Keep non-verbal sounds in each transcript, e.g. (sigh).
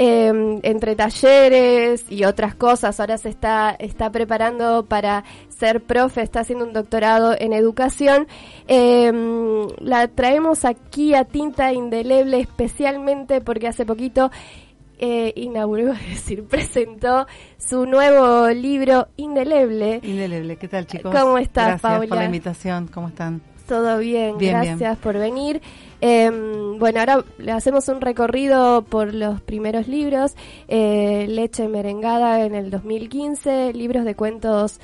Eh, entre talleres y otras cosas, ahora se está, está preparando para ser profe, está haciendo un doctorado en educación. Eh, la traemos aquí a Tinta Indeleble especialmente porque hace poquito eh, inauguró, (laughs) es decir, presentó su nuevo libro Indeleble. Indeleble, ¿qué tal chicos? ¿Cómo estás, Gracias Paula? por la invitación, ¿cómo están? Todo bien, Bien, gracias bien. por venir. Eh, bueno, ahora le hacemos un recorrido por los primeros libros. Eh, Leche merengada en el 2015, libros de cuentos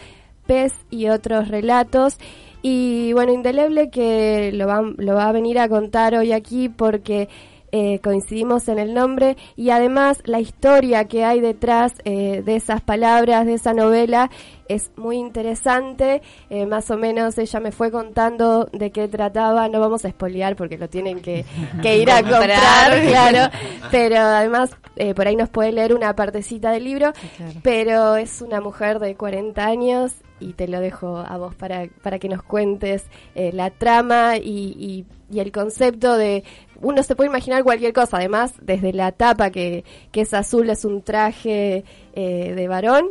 pez y otros relatos. Y bueno, Indeleble que lo lo va a venir a contar hoy aquí porque eh, coincidimos en el nombre y además la historia que hay detrás eh, de esas palabras, de esa novela, es muy interesante. Eh, más o menos ella me fue contando de qué trataba. No vamos a espolear porque lo tienen que, que ir a (laughs) comprar, (laughs) claro. Pero además eh, por ahí nos puede leer una partecita del libro. claro. Pero es una mujer de 40 años y te lo dejo a vos para, para que nos cuentes eh, la trama y, y- y el concepto de... Uno se puede imaginar cualquier cosa, además, desde la tapa que, que es azul, es un traje eh, de varón,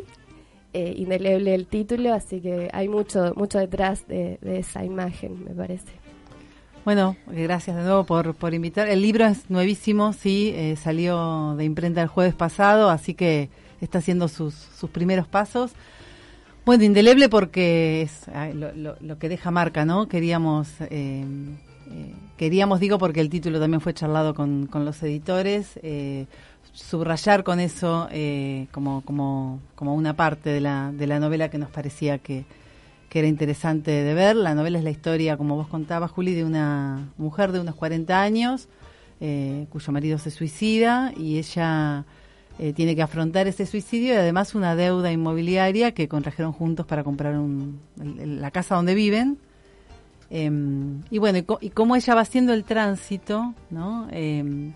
eh, indeleble el título, así que hay mucho, mucho detrás de, esa imagen, me parece. Bueno, eh, gracias de nuevo por, por invitar. El libro es nuevísimo, sí, salió de imprenta el jueves pasado, así que está haciendo sus, sus primeros pasos. Bueno, indeleble porque es lo, que deja marca, ¿no? Queríamos, eh, queríamos, digo, porque el título también fue charlado con, los editores, eh, subrayar con eso eh, como, como, como una parte de la, de la novela que nos parecía que, era interesante de ver. La novela es la historia, como vos contabas, Juli, de una mujer de unos 40 años eh, cuyo marido se suicida y ella eh, tiene que afrontar ese suicidio y además una deuda inmobiliaria que contrajeron juntos para comprar un- la casa donde viven. Em, y bueno, y, cómo ella va haciendo el tránsito, ¿no? Em,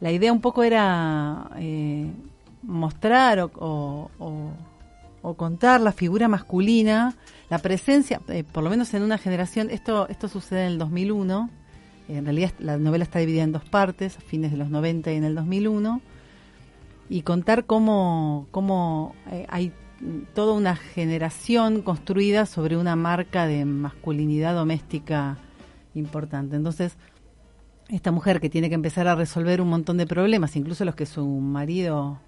la idea un poco era eh, mostrar o, o- contar la figura masculina, la presencia, eh, por lo menos en una generación, esto, esto sucede en el 2001, en realidad la novela está dividida en dos partes, a fines de los 90 y en el 2001, y contar cómo, cómo eh, hay toda una generación construida sobre una marca de masculinidad doméstica importante. Entonces, esta mujer que tiene que empezar a resolver un montón de problemas, incluso los que su marido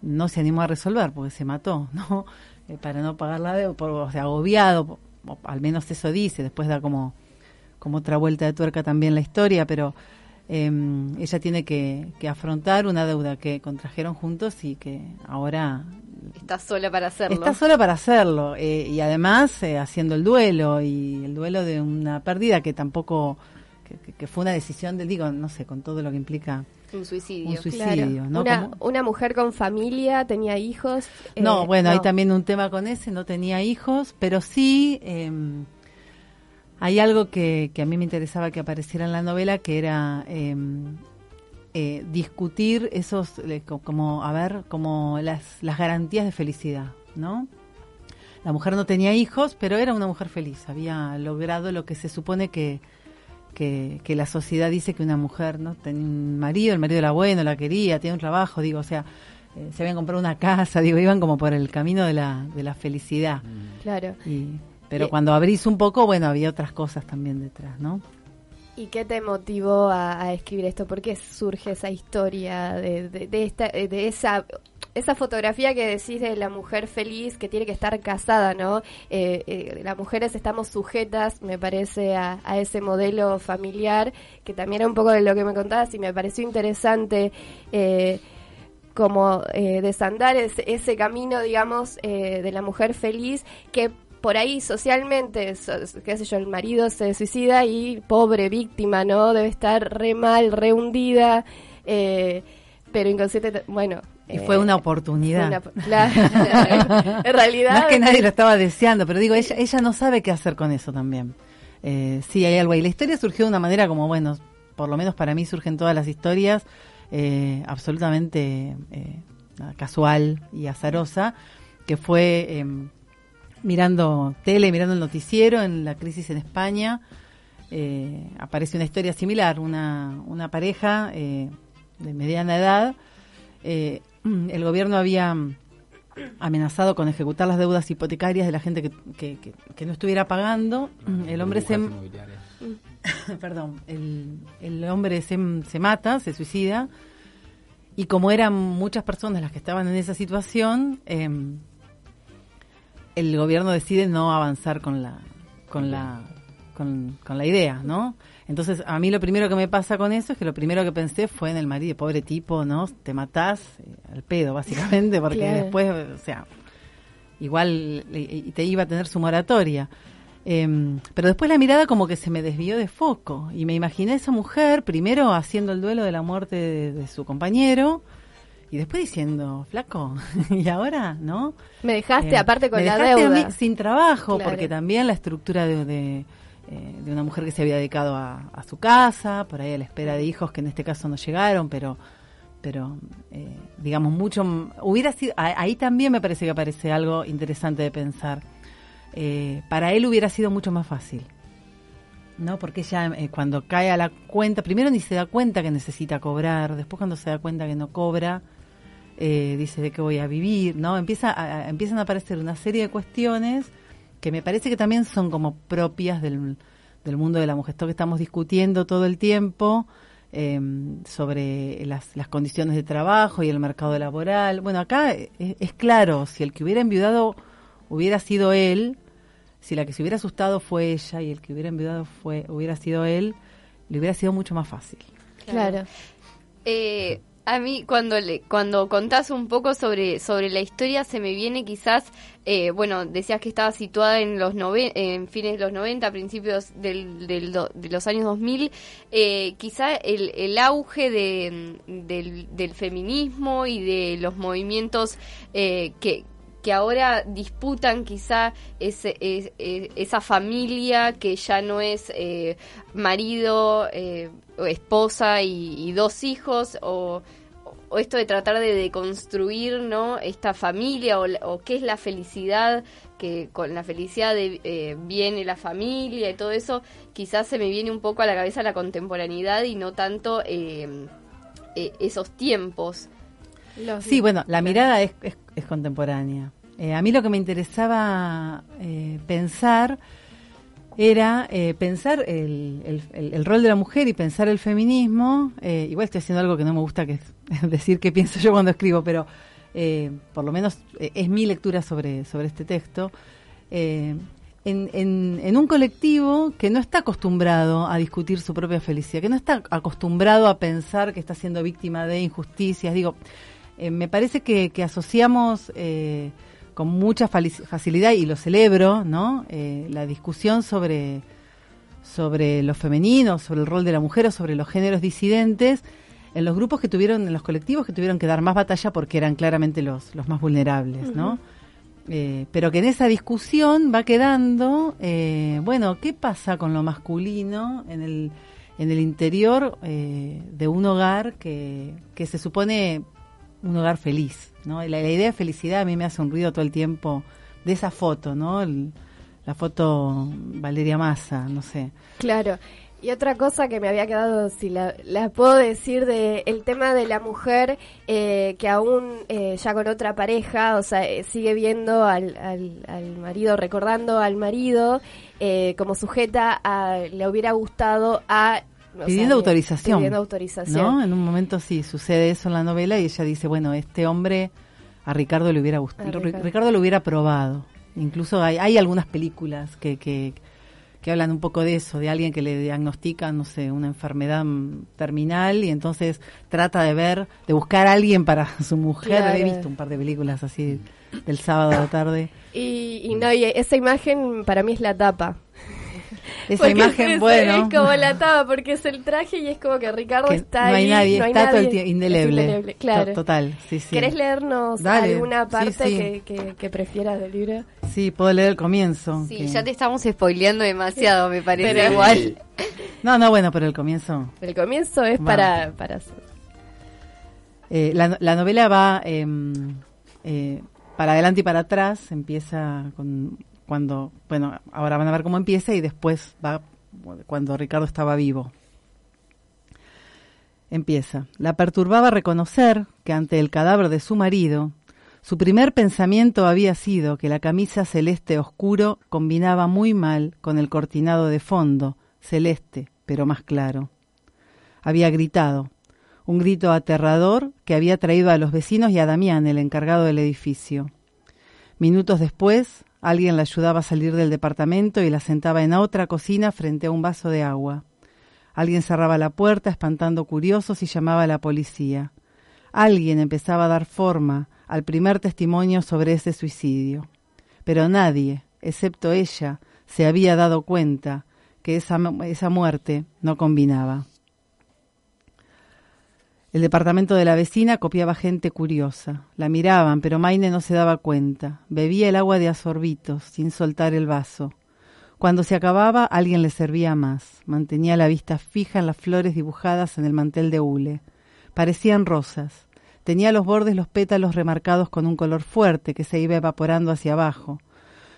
no se animó a resolver porque se mató, (laughs) ¿no? Eh, para no pagar la deuda, por- o sea, agobiado, o al menos eso dice, después da como, como otra vuelta de tuerca también la historia, pero eh, ella tiene que, que afrontar una deuda que contrajeron juntos y que ahora Está sola para hacerlo. Está sola para hacerlo eh, y además eh, haciendo el duelo y el duelo de una pérdida que tampoco que, fue una decisión del digo no sé con todo lo que implica Un suicidio. un suicidio, ¿no? una, mujer con familia, tenía hijos. no eh, bueno hay también un tema con ese no tenía hijos pero sí eh, hay algo que, que a mí me interesaba que apareciera en la novela que era eh, eh, discutir esos eh, co- como a ver como las las garantías de felicidad no la mujer no tenía hijos, pero era una mujer feliz. Había logrado lo que se supone que, que, que la sociedad dice que una mujer no tenía un marido, el marido era bueno, la quería, tenía un trabajo, digo, o sea, eh, se habían comprado una casa, digo, iban como por el camino de la, de la felicidad. Claro. Y, pero cuando abrís un poco, bueno, había otras cosas también detrás, ¿no? ¿Y qué te motivó a, a escribir esto? ¿Por qué surge esa historia de, de, de esta, de esa, esa fotografía que decís de la mujer feliz que tiene que estar casada, ¿no? Eh, eh, las mujeres estamos sujetas, me parece, a, a ese modelo familiar, que también era un poco de lo que me contabas y me pareció interesante. Eh, como eh, desandar ese, ese camino, digamos, eh, de la mujer feliz, que por ahí socialmente, so- qué sé yo, el marido se suicida y pobre víctima, ¿no? Debe estar re mal, re hundida, eh, pero inconsciente, bueno, Y fue una oportunidad. en realidad. No es que nadie lo estaba deseando, pero digo, ella, ella no sabe qué hacer con eso también. Eh, sí, hay algo ahí. La historia surgió de una manera como, bueno, por lo menos para mí surgen todas las historias, eh, absolutamente eh, casual y azarosa, que fue em, mirando tele, mirando el noticiero en la crisis en España. aparece una historia similar, una, una pareja de mediana edad Mm, el gobierno había amenazado con ejecutar las deudas hipotecarias de la gente que, que, no estuviera pagando. El hombre se... (laughs) Perdón, el, el hombre se, se, mata, se suicida, y como eran muchas personas las que estaban en esa situación, em, el gobierno decide no avanzar con la, con la, con, con la idea, ¿no? Entonces, a mí lo primero que me pasa con eso es que lo primero que pensé fue en el marido, pobre tipo, ¿no? Te matás eh, al pedo, básicamente, (laughs) porque después, o sea, igual te iba a tener su moratoria. Em, pero después la mirada como que se me desvió de foco y me imaginé a esa mujer primero haciendo el duelo de la muerte de, su compañero y después diciendo, flaco, (laughs) ¿y ahora? ¿No? Me dejaste eh, aparte con la deuda. sin trabajo, porque también la estructura de eh, de una mujer que se había dedicado a, su casa, por ahí a la espera de hijos que en este caso no llegaron, pero pero eh, digamos mucho hubiera sido ahí también me parece que aparece algo interesante de pensar eh, para él hubiera sido mucho más fácil no porque ella cuando cae a la cuenta primero ni se da cuenta que necesita cobrar después cuando se da cuenta que no cobra dice de qué voy a vivir no empieza empiezan a aparecer una serie de cuestiones que me parece que también son como propias del, del mundo de la mujer. Esto que estamos discutiendo todo el tiempo em, sobre las, las, condiciones de trabajo y el mercado laboral. Bueno, acá es, claro, si el que hubiera enviudado hubiera sido él, si la que se hubiera asustado fue ella y el que hubiera enviudado fue, hubiera sido él, le hubiera sido mucho más fácil. Claro. Eh, a mí cuando le, cuando contás un poco sobre, sobre la historia se me viene quizás, eh, bueno, decías que estaba situada en los en fines de los 90, principios del, del de los años 2000, eh, quizá el, el auge de, del, del, feminismo y de los movimientos eh, que, que ahora disputan quizá ese, esa familia que ya no es eh, marido, eh, esposa y, dos hijos, o, esto de tratar de deconstruir ¿no? esta familia, o, qué es la felicidad, que con la felicidad eh, viene la familia y todo eso, quizás se me viene un poco a la cabeza la contemporaneidad y no tanto esos tiempos. Sí, bueno, la mirada es, es, contemporánea. Eh, a mí lo que me interesaba eh, pensar era eh, pensar el, rol de la mujer y pensar el feminismo. igual estoy haciendo algo que no me gusta, que es (laughs) decir qué pienso yo cuando escribo, pero por lo menos es mi lectura sobre, sobre este texto. En, un colectivo que no está acostumbrado a discutir su propia felicidad, que no está acostumbrado a pensar que está siendo víctima de injusticias. Digo, eh, me parece que, asociamos eh, con mucha facilidad, y lo celebro, ¿no? Eh, la discusión sobre, sobre lo femenino, sobre el rol de la mujer o sobre los géneros disidentes en los grupos que tuvieron, en los colectivos que tuvieron que dar más batalla porque eran claramente los, los más vulnerables, ¿no? pero que en esa discusión va quedando, bueno, ¿qué pasa con lo masculino en el, en el interior de un hogar que, que se supone un hogar feliz, ¿no? La, idea de felicidad a mí me hace un ruido todo el tiempo de esa foto, ¿no? la foto Valeria Massa, no sé. Claro. Y otra cosa que me había quedado, si la, puedo decir, de el tema de la mujer eh, que aún eh, ya con otra pareja, o sea, eh, sigue viendo al, al, marido, recordando al marido como sujeta a, le hubiera gustado a pidiendo autorización. Pidiendo autorización. En un momento sí sucede eso en la novela y ella dice, bueno, este hombre a Ricardo le hubiera gustado, Ricardo. lo hubiera probado. Incluso hay, hay algunas películas que, que, que, hablan un poco de eso, de alguien que le diagnostica, no sé, una enfermedad terminal y entonces trata de ver, de buscar a alguien para (laughs) su mujer. He visto un par de películas así del sábado a la tarde. Y, y no, y esa imagen para mí es la tapa. Esa imagen, bueno. Es como la taba, porque es el traje y es como que Ricardo está no hay ahí. Nadie, no hay está nadie. todo el indeleble. indeleble. Claro. Total, sí, sí. ¿Querés leernos Dale. alguna parte Sí, sí. Que, que, que prefieras del libro? Sí, puedo leer el comienzo. Sí, que- ya te estamos spoileando demasiado, me parece Pero- igual. (laughs) No, no, bueno, pero el comienzo. El comienzo es Va. para, para Eh, la, la novela va eh, eh, para adelante y para atrás. Empieza con cuando, bueno, ahora van a ver cómo empieza y después va cuando Ricardo estaba vivo. Empieza. La perturbaba reconocer que ante el cadáver de su marido, su primer pensamiento había sido que la camisa celeste oscuro combinaba muy mal con el cortinado de fondo, celeste, pero más claro. Había gritado, un grito aterrador que había traído a los vecinos y a Damián, el encargado del edificio. Minutos después, alguien la ayudaba a salir del departamento y la sentaba en otra cocina frente a un vaso de agua. Alguien cerraba la puerta espantando curiosos y llamaba a la policía. Alguien empezaba a dar forma al primer testimonio sobre ese suicidio. Pero nadie, excepto ella, se había dado cuenta que esa, esa muerte no combinaba. El departamento de la vecina copiaba gente curiosa. La miraban, pero Maine no se daba cuenta. Bebía el agua de a sorbitos, sin soltar el vaso. Cuando se acababa, alguien le servía más. Mantenía la vista fija en las flores dibujadas en el mantel de hule. Parecían rosas. Tenía a los bordes los pétalos remarcados con un color fuerte que se iba evaporando hacia abajo.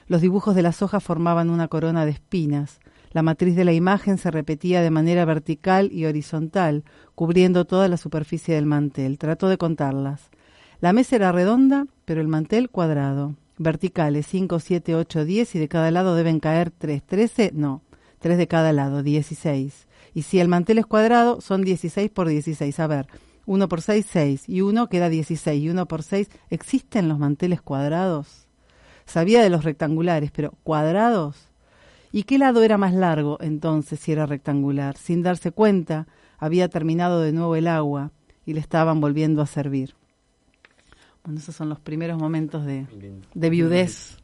Los dibujos de las hojas formaban una corona de espinas. La matriz de la imagen se repetía de manera vertical y horizontal, cubriendo toda la superficie del mantel. Trató de contarlas. La mesa era redonda, pero el mantel cuadrado. Verticales 5, 7, 8, 10 y de cada lado deben caer 3. 13, no, 3 de cada lado, 16. Y si el mantel es cuadrado, son 16 por 16. A ver, 1 por 6, 6. Y 1 queda 16. Y 1 por 6. ¿Existen los manteles cuadrados? Sabía de los rectangulares, pero ¿cuadrados? ¿Y qué lado era más largo entonces si era rectangular? Sin darse cuenta, había terminado de nuevo el agua y le estaban volviendo a servir. Bueno, esos son los primeros momentos de, de viudez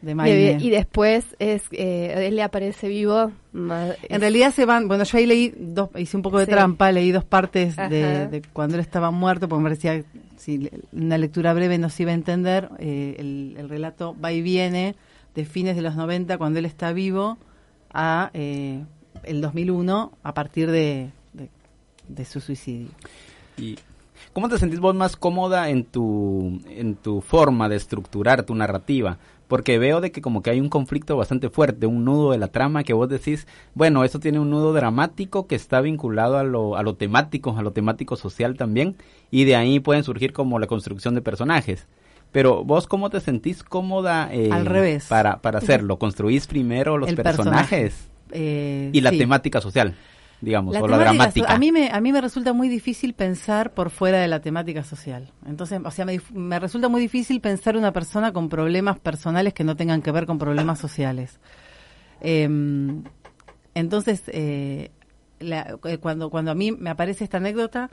de Maine. Y, y después es eh, él le aparece vivo. más- En realidad se van, bueno, yo ahí leí dos, hice un poco de Sí. trampa, leí dos partes de, cuando él estaba muerto, porque me parecía, si le- una lectura breve no se iba a entender, eh, el, el relato va y viene de fines de los 90, cuando él está vivo, a eh, el 2001, a partir de, de, su suicidio. ¿Y cómo te sentís vos más cómoda en tu, en tu forma de estructurar tu narrativa? Porque veo de que como que hay un conflicto bastante fuerte, un nudo de la trama que vos decís, bueno, esto tiene un nudo dramático que está vinculado a lo, a lo temático, a lo temático social también, y de ahí pueden surgir como la construcción de personajes. Pero vos cómo te sentís cómoda eh, Al revés. para, para hacerlo? ¿Construís primero los El personajes Eh, y la sí. temática social, digamos, La o la temática dramática? so- A mí, me, a mí me resulta muy difícil pensar por fuera de la temática social. Entonces, o sea, me, me resulta muy difícil pensar una persona con problemas personales que no tengan que ver con problemas sociales. Em, entonces, eh, la- eh, cuando, cuando a mí me aparece esta anécdota,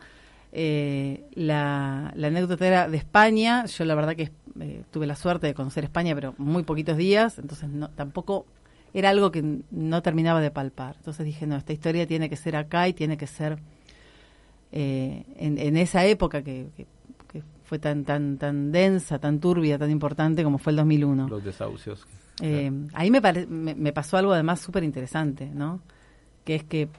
eh, la, la anécdota era de España. Yo la verdad que eh, tuve la suerte de conocer España, pero muy poquitos días, entonces no, tampoco era algo que no terminaba de palpar. Entonces dije, no, esta historia tiene que ser acá y tiene que ser eh, en, en esa época que, que- que fue tan tan tan densa, tan turbia, tan importante como fue el 2001. Los desahucios. Eh, ahí me, pare- me, me pasó algo además súper interesante, ¿no? Que es que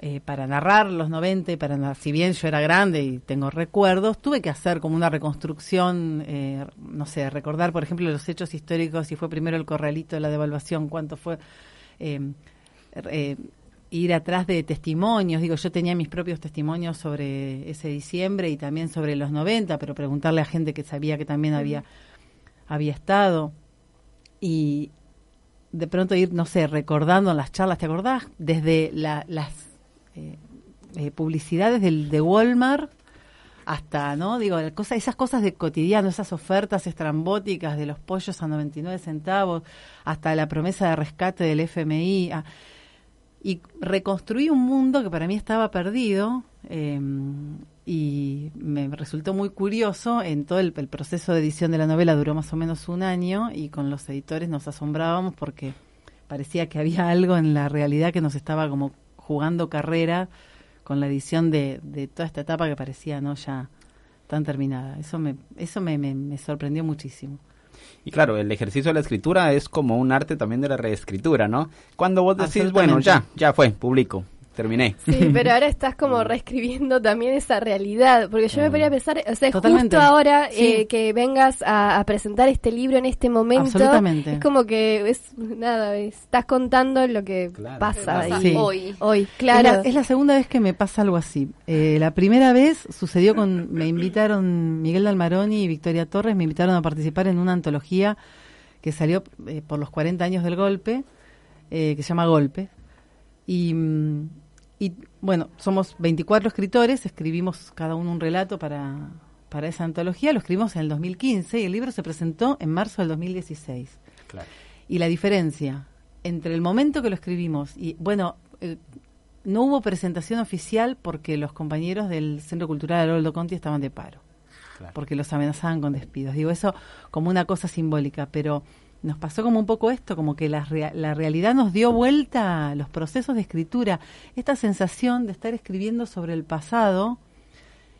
eh, para narrar los 90, y para si bien yo era grande y tengo recuerdos, tuve que hacer como una reconstrucción, eh, no sé, recordar, por ejemplo, los hechos históricos, si fue primero el corralito de la devaluación, cuánto fue... eh, eh, ir atrás de testimonios, digo, yo tenía mis propios testimonios sobre ese diciembre y también sobre los 90, pero preguntarle a gente que sabía que también había, había estado y de pronto ir, no sé, recordando las charlas, ¿te acordás? Desde la- las eh, eh, publicidades del, de Walmart hasta, ¿no? Digo, esas cosas de cotidiano, esas ofertas estrambóticas de los pollos a 99 centavos, hasta la promesa de rescate del FMI. a- y reconstruí un mundo que para mí estaba perdido eh, y me resultó muy curioso. En todo el, el proceso de edición de la novela duró más o menos un año y con los editores nos asombrábamos porque parecía que había algo en la realidad que nos estaba como jugando carrera con la edición de, de toda esta etapa que parecía no ya tan terminada. Eso me, eso me, me, me sorprendió muchísimo. Y claro, el ejercicio de la escritura es como un arte también de la reescritura, ¿no? Cuando vos decís, bueno, ya, ya fue, publico, terminé. Sí, (laughs) pero ahora estás como reescribiendo también esa realidad, porque yo me podría pensar, o sea, justo ahora eh, que vengas a, presentar este libro en este momento, es como que es nada, estás contando lo que pasa, hoy. Hoy, claro. Es la, segunda vez que me pasa algo así. Eh, la primera vez sucedió con, me invitaron Miguel Dalmaroni y Victoria Torres, me invitaron a participar en una antología que salió eh, por los 40 años del golpe, que se llama Golpe. Y mm, y bueno, somos 24 escritores, escribimos cada uno un relato para, para esa antología, lo escribimos en el 2015 y el libro se presentó en marzo del 2016. Y la diferencia entre el momento que lo escribimos y, bueno, eh, no hubo presentación oficial porque los compañeros del Centro Cultural Haroldo Conti estaban de paro, porque los amenazaban con despidos. Digo eso como una cosa simbólica, pero nos pasó como un poco esto, como que la, la realidad nos dio vuelta a los procesos de escritura, esta sensación de estar escribiendo sobre el pasado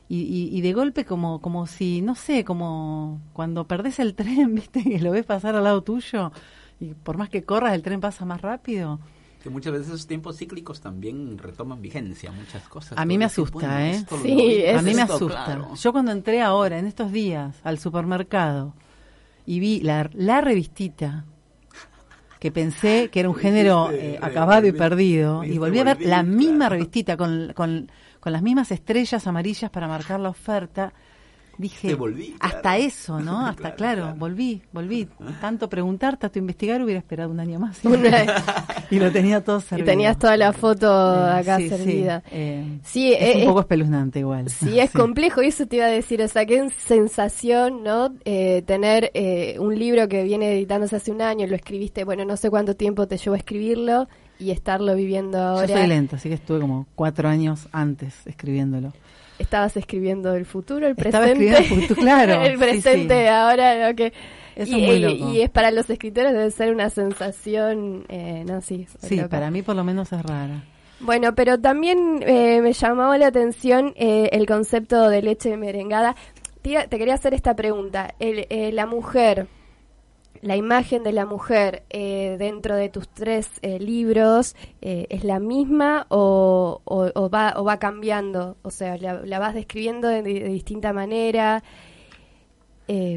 y, y, de golpe como, como si, no sé, como cuando perdés el (laughs) tren, viste, que lo ves pasar al lado tuyo y por más que corras el tren pasa más rápido. Que muchas veces esos tiempos cíclicos también retoman vigencia, muchas cosas. A mí me asusta, ¿eh? Sí, a mí me asusta. Yo cuando entré ahora, en estos días, al supermercado, y vi la, la revistita que pensé que era un género eh, acabado y perdido, y volví a ver la misma revistita con, con, con las mismas estrellas amarillas para marcar la oferta, dije, hasta eso, ¿no? (laughs) hasta, claro, volví, volví. (laughs) Tanto preguntar, tanto investigar, hubiera esperado un año más. (laughs) y lo tenía todo servido. Y tenías toda la foto acá servida. Sí, eh, es un poco espeluznante igual. Sí, es complejo, y eso te iba a decir, o sea, qué sensación, ¿no? Eh, tener eh, un libro que viene editándose hace un año, lo escribiste, bueno, no sé cuánto tiempo te llevó a escribirlo, y estarlo viviendo ahora. Yo soy lento, así que estuve como cuatro años antes escribiéndolo. Estabas escribiendo el futuro, el presente. el futuro, claro. (laughs) el presente, ahora lo que... y, es para los escritores debe ser una sensación, eh, no, sí. Sí, para mí por lo menos es rara. Bueno, pero también eh, me llamó la atención eh, el concepto de leche merengada. Te, te quería hacer esta pregunta. El, eh, la mujer la imagen de la mujer eh, dentro de tus tres eh, libros eh, es la misma o, va, o va cambiando? O sea, la, vas describiendo de, distinta manera.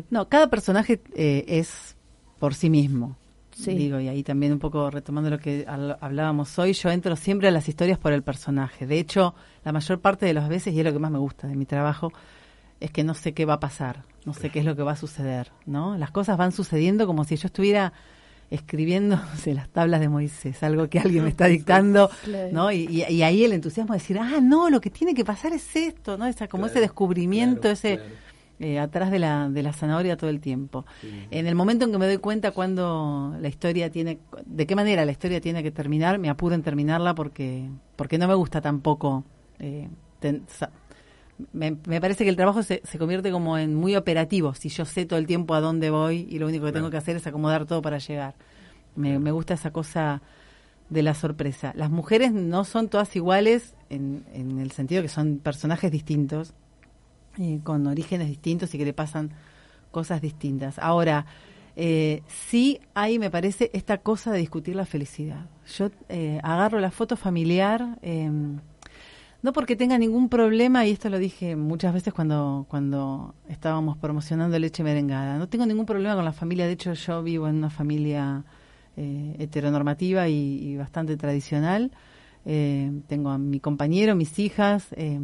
no, cada personaje es por sí mismo. Digo, y ahí también un poco retomando lo que hablábamos hoy, yo entro siempre a las historias por el personaje. De hecho, la mayor parte de las veces, y es lo que más me gusta de mi trabajo, es que no sé qué va a pasar, no sé qué es lo que va a suceder, ¿no? Las cosas van sucediendo como si yo estuviera escribiendo (laughs) las tablas de Moisés, algo que alguien me está dictando, ¿no? Y, ahí el entusiasmo de decir, ah, no, lo que tiene que pasar es esto, ¿no? Esa, como ese descubrimiento, ese eh, atrás de la, de la zanahoria todo el tiempo. En el momento en que me doy cuenta cuando la historia tiene, de qué manera la historia tiene que terminar, me apuro en terminarla porque, porque no me gusta tampoco eh, me, parece que el trabajo se, se, convierte como en muy operativo, si yo sé todo el tiempo a dónde voy y lo único que tengo que hacer es acomodar todo para llegar. Me, me, gusta esa cosa de la sorpresa. Las mujeres no son todas iguales en, en el sentido que son personajes distintos, eh, con orígenes distintos y que le pasan cosas distintas. Ahora, eh, sí hay, me parece, esta cosa de discutir la felicidad. Yo eh, agarro la foto familiar. Eh, no porque tenga ningún problema, y esto lo dije muchas veces cuando, cuando estábamos promocionando leche merengada, no tengo ningún problema con la familia, de hecho yo vivo en una familia eh, heteronormativa y, bastante tradicional, eh, tengo a mi compañero, mis hijas, eh,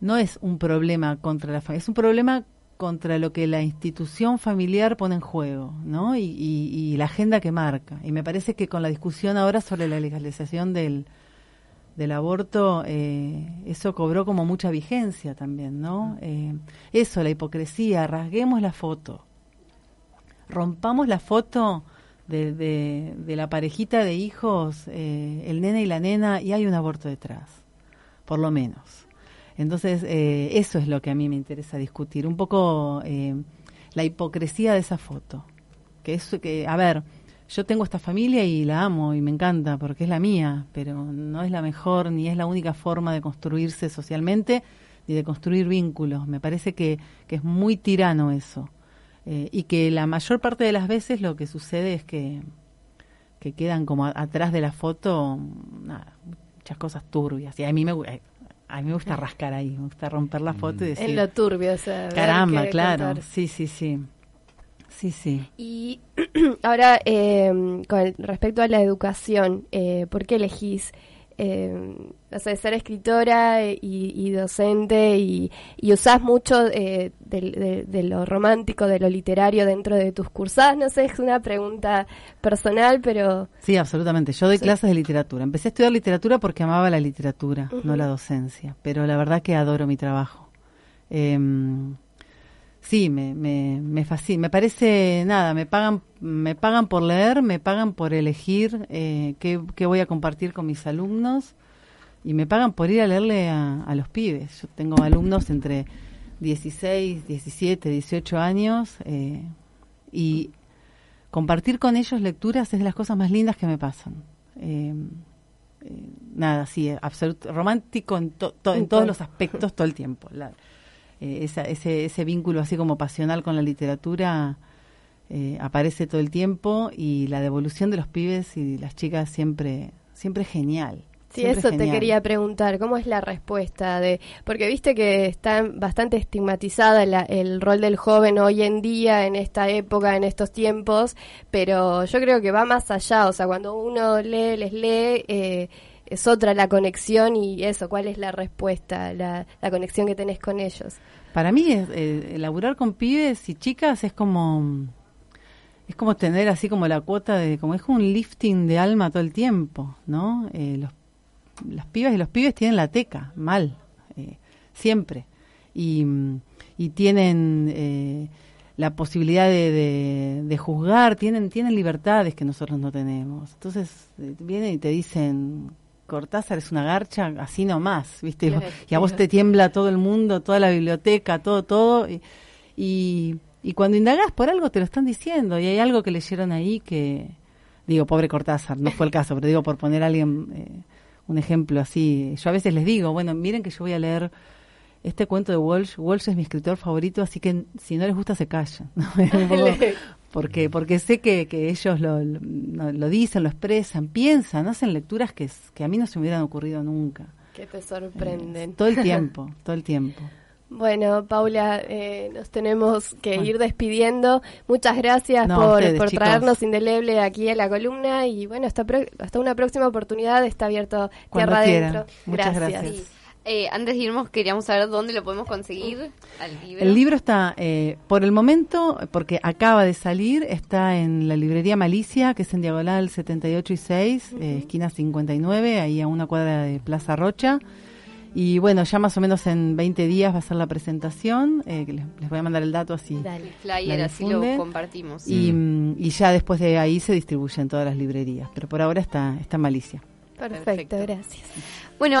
no es un problema contra la familia, es un problema contra lo que la institución familiar pone en juego, ¿no? Y, y la agenda que marca. Y me parece que con la discusión ahora sobre la legalización del, del aborto, eh, eso cobró como mucha vigencia también, ¿no? Eh, eso, la hipocresía, rasguemos la foto, rompamos la foto de, de, la parejita de hijos, eh, el nene y la nena, y hay un aborto detrás, por lo menos. Entonces, eso es lo que a mí me interesa discutir, un poco la hipocresía de esa foto. Que es que, a ver, yo tengo esta familia y la amo y me encanta porque es la mía, pero no es la mejor ni es la única forma de construirse socialmente ni de construir vínculos. Me parece que, que es muy tirano eso. Eh, y que la mayor parte de las veces lo que sucede es que, que quedan como atrás de la foto nada, muchas cosas turbias. Y a mí me, a mí me gusta (laughs) rascar ahí, me gusta romper la foto y decir... En lo turbio, o sea... Caramba, claro, sí, sí, sí. Sí, sí. Y (clears throat) ahora, eh, con respecto a la educación, eh, ¿por qué elegís eh, o sea, ser escritora y, docente y, usás mucho eh, de, lo romántico, de lo literario dentro de tus cursadas? No sé, es una pregunta personal, pero... Sí, absolutamente. Yo doy clases de literatura. Empecé a estudiar literatura porque amaba la literatura, no la docencia, pero la verdad que adoro mi trabajo. Eh, Sí, me, me, me fascina. Me parece, nada, me pagan, me pagan por leer, me pagan por elegir eh, qué, qué, voy a compartir con mis alumnos y me pagan por ir a leerle a, los pibes. Yo tengo alumnos entre 16, 17, 18 años eh, y compartir con ellos lecturas es de las cosas más lindas que me pasan. Eh, nada, sí, absoluto, romántico en, en todos los aspectos todo el tiempo. La, eh, ese, ese vínculo así como pasional con la literatura eh, aparece todo el tiempo y la devolución de los pibes y las chicas siempre, siempre es genial. Sí, eso te quería preguntar, ¿cómo es la respuesta de, porque viste que está bastante estigmatizada el rol del joven hoy en día, en esta época, en estos tiempos, pero yo creo que va más allá, o sea, cuando uno lee, les lee, eh, es otra la conexión y eso, ¿cuál es la respuesta, la, conexión que tenés con ellos? Para mí, es, eh, con pibes y chicas es como es como tener así como la cuota de, como es un lifting de alma todo el tiempo, ¿no? Eh, los, las pibas y los pibes tienen la teca, mal, eh, siempre. Y, y tienen eh, la posibilidad de, de, juzgar, tienen, tienen libertades que nosotros no tenemos. Entonces vienen y te dicen, Cortázar es una garcha así nomás, ¿viste? y a vos te tiembla todo el mundo, toda la biblioteca, todo, todo. Y, y, cuando indagás por algo te lo están diciendo. Y hay algo que leyeron ahí que, digo, pobre Cortázar, no fue el caso, pero digo, por poner a alguien, eh, un ejemplo así. Yo a veces les digo, bueno, miren que yo voy a leer este cuento de Walsh. Walsh es mi escritor favorito, así que si no les gusta se callan. (laughs) (laughs) porque porque sé que, que ellos lo, lo, dicen, lo expresan, piensan, hacen lecturas que, que a mí no se me hubieran ocurrido nunca. Que te sorprenden. Eh, todo el tiempo, todo el tiempo. Bueno, Paula, eh, nos tenemos que ir despidiendo. Muchas gracias por, por traernos indeleble aquí a la columna y bueno, hasta, hasta una próxima oportunidad. Está abierto Tierra Adentro. Muchas gracias. Eh, antes de irnos, queríamos saber dónde lo podemos conseguir El libro está, eh, por el momento, porque acaba de salir, está en la librería Malicia, que es en Diagonal 78 y 6, eh, esquina 59, ahí a una cuadra de Plaza Rocha. Y bueno, ya más o menos en 20 días va a ser la presentación. les, voy a mandar el dato así. Dale, flyer, así lo compartimos. Y, mm, y, ya después de ahí se distribuye en todas las librerías. Pero por ahora está, está en Malicia. Perfecto, gracias. Bueno.